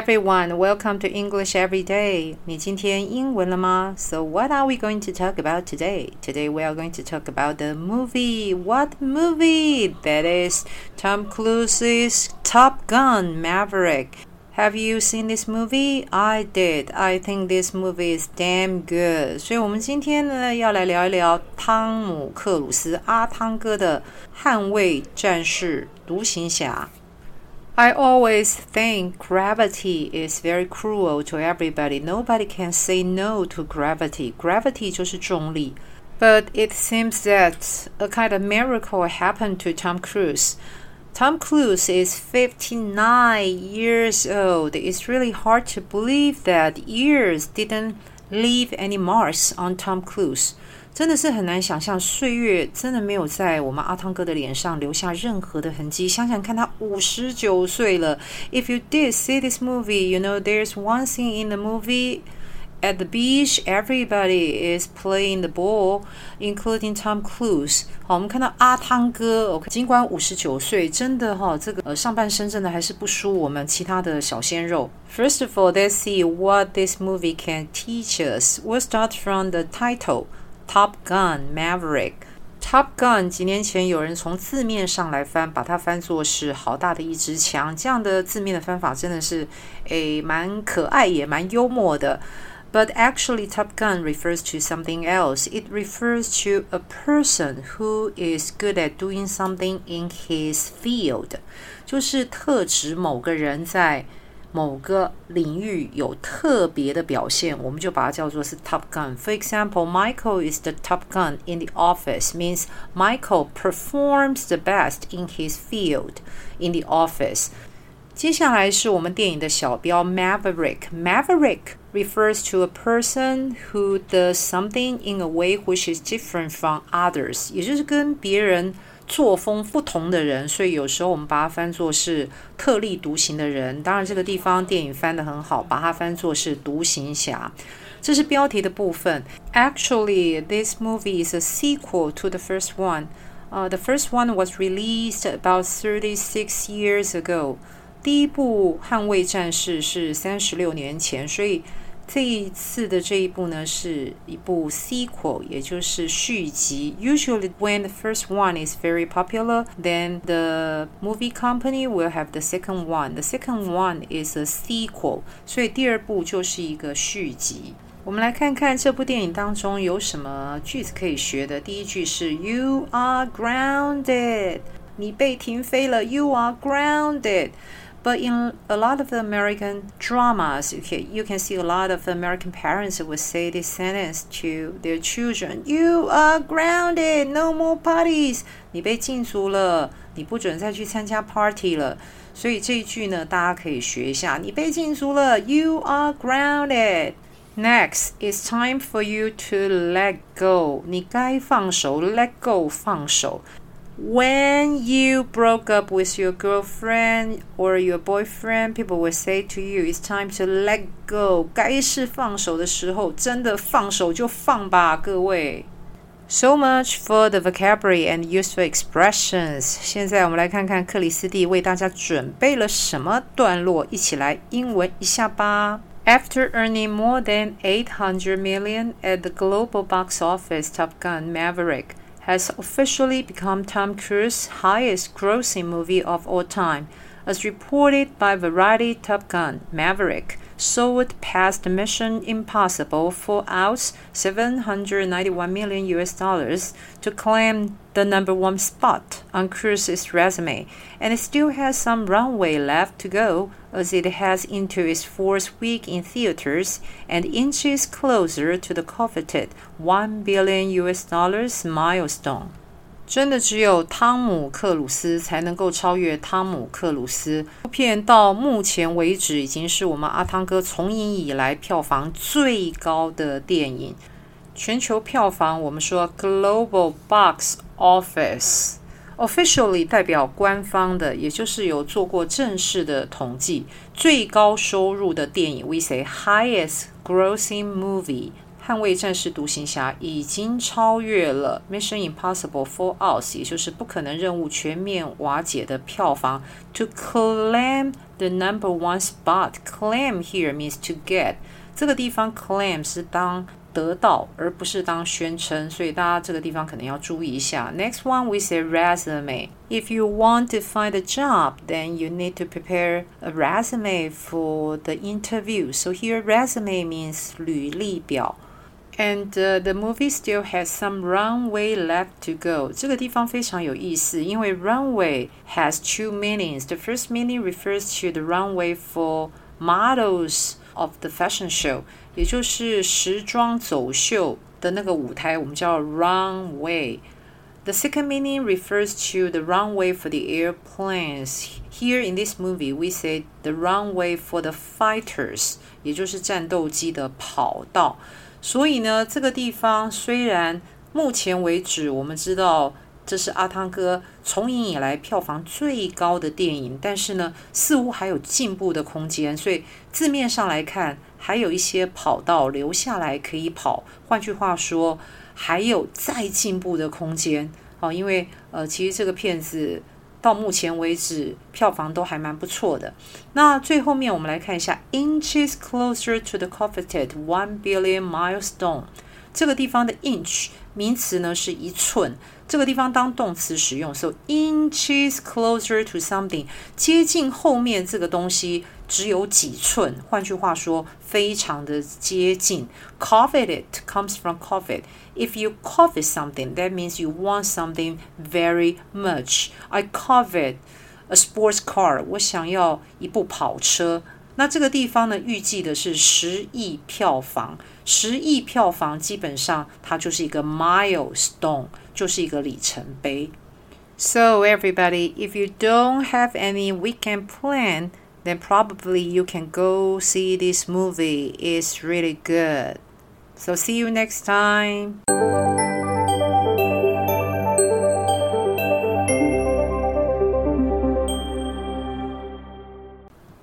everyone, welcome to English Every Day. 你今天英文了吗? So what are we going to talk about today? Today we are going to talk about the movie. What movie? That is Tom Cruise's Top Gun Maverick. Have you seen this movie? I did. I think this movie is damn good. 所以，我们今天呢，要来聊一聊汤姆·克鲁斯阿汤哥的《捍卫战士》独行侠。 I always think gravity is very cruel to everybody. Nobody can say no to gravity. Gravity 就是重力。But it seems that a kind of miracle happened to Tom Cruise. Tom Cruise is 59 years old. It's really hard to believe that years didn't leave any marks on Tom Cruise. 真的是很难想象，岁月真的没有在我们阿汤哥的脸上留下任何的痕迹。想想看，他五十九岁了。If you did see this movie, you know there's one scene in the movie At the beach. Everybody is playing the ball, including Tom Cruise. 好，我们看到阿汤哥，OK，，尽管五十九岁，真的哈，这个呃上半身真的还是不输我们其他的小鲜肉。First of all, let's see what this movie can teach us. We'll start from the title. Top Gun Maverick。Top Gun 几年前有人从字面上来翻，把它翻作是好大的一支枪。这样的字面的翻法真的是诶蛮可爱也蛮幽默的。But actually, Top Gun refers to something else. It refers to a person who is good at doing something in his field，就是特指某个人在。某个领域有特别的表现，我们就把它叫做是 Top Gun。For example, Michael is the top gun in the office. Means Michael performs the best in his field in the office. 接下来是我们电影的小标 Maverick. Maverick refers to a person who does something in a way which is different from others，也就是跟别人。作风不同的人，所以有时候我们把它翻作是特立独行的人。当然，这个地方电影翻得很好，把它翻作是独行侠。这是标题的部分。Actually, this movie is a sequel to the first one. Uh, the first one was released about thirty-six years ago. 第一部《捍卫战士》是三十六年前，所以。 这一次的这一部呢，是一部 sequel，也就是续集。Usually, when the first one is very popular, then the movie company will have the second one. The second one is a sequel，所以第二部就是一个续集。我们来看看这部电影当中有什么句子可以学的。第一句是 "You are grounded"，你被停飞了。You are grounded。 but in a lot of the American dramas, okay, you can see a lot of American parents would say this sentence to their children: "You are grounded, no more parties." 你被禁足了，你不准再去参加 party 了。所以这一句呢，大家可以学一下。你被禁足了，You are grounded. Next, it's time for you to let go. 你该放手，let go，放手。 when you broke up with your girlfriend or your boyfriend, people will say to you, "It's time to let go." 该是放手的时候，真的放手就放吧，各位。So much for the vocabulary and useful expressions。现在我们来看看克里斯蒂为大家准备了什么段落，一起来英文一下吧。After earning more than 800 million at the global box office, Top Gun Maverick has officially become Tom Cruise's highest grossing movie of all time, as reported by Variety Top Gun Maverick soared past Mission Impossible Fallout 791 million US dollars to claim the number one spot on Cruise's resume, and it still has some runway left to go as it heads into its fourth week in theaters and inches closer to the coveted 1 billion US dollars milestone. 真的只有汤姆克鲁斯才能够超越汤姆克鲁斯。这片到目前为止已经是我们阿汤哥从影以来票房最高的电影。全球票房，我们说 global box office，officially 代表官方的，也就是有做过正式的统计，最高收入的电影。We say highest grossing movie。捍卫战士独行侠已经超越了 Mission Impossible for Us，也就是不可能任务全面瓦解的票房，to claim the number one spot. Claim here means to get，这个地方 claim 是当得到，而不是当宣称，所以大家这个地方可能要注意一下。Next one we say resume. If you want to find a job, then you need to prepare a resume for the interview. So here resume means 履历表。 and uh, the movie still has some runway left to go. 这个地方非常有意思，因为 runway has two meanings. The first meaning refers to the runway for models of the fashion show，也就是时装走秀的那个舞台，我们叫 runway。The second meaning refers to the runway for the airplanes. Here in this movie, we say the runway for the fighters，也就是战斗机的跑道。 所以呢，这个地方虽然目前为止我们知道这是阿汤哥从影以来票房最高的电影，但是呢，似乎还有进步的空间。所以字面上来看，还有一些跑道留下来可以跑。换句话说，还有再进步的空间。哦，因为呃，其实这个片子。到目前为止，票房都还蛮不错的。那最后面我们来看一下，inches closer to the coveted one billion milestone。这个地方的 inch 名词呢是一寸，这个地方当动词使用，so inches closer to something 接近后面这个东西只有几寸，换句话说，非常的接近。covet it comes from covet. If you covet something, that means you want something very much. I covet a sports car. 我想要一部跑车。那这个地方呢，预计的是十亿票房。十亿票房基本上它就是一个 milestone，就是一个里程碑。So everybody, if you don't have any weekend plan, then probably you can go see this movie. It's really good. So see you next time.